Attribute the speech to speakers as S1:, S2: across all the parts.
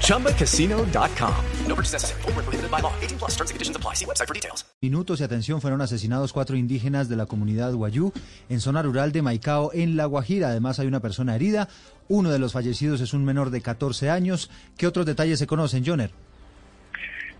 S1: ChumbaCasino.com. No purchase necessary. Full prohibited by law. 18 plus terms and conditions apply. See website for details.
S2: Minutos y atención fueron asesinados cuatro indígenas de la comunidad Guayú en zona rural de Maicao, en La Guajira. Además, hay una persona herida. Uno de los fallecidos es un menor de 14 años. ¿Qué otros detalles se conocen, Joner?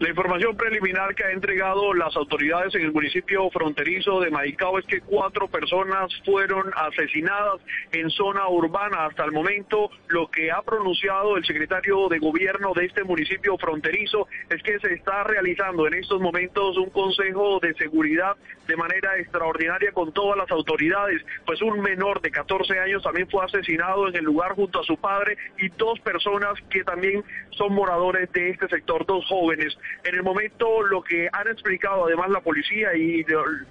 S3: La información preliminar que ha entregado las autoridades en el municipio fronterizo de Maicao es que cuatro personas fueron asesinadas en zona urbana. Hasta el momento, lo que ha pronunciado el secretario de gobierno de este municipio fronterizo es que se está realizando en estos momentos un consejo de seguridad de manera extraordinaria con todas las autoridades. Pues un menor de 14 años también fue asesinado en el lugar junto a su padre y dos personas que también son moradores de este sector, dos jóvenes. En el momento lo que han explicado además la policía y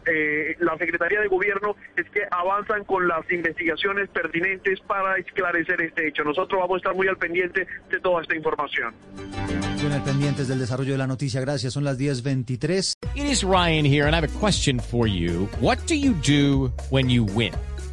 S3: eh, la Secretaría de Gobierno es que avanzan con las investigaciones pertinentes para esclarecer este hecho. Nosotros vamos a estar muy al pendiente de toda esta información.
S2: Bien pendientes del desarrollo de la noticia. Gracias. Son las 10:23.
S4: It is Ryan here and I have a question for you. What do you do when you win?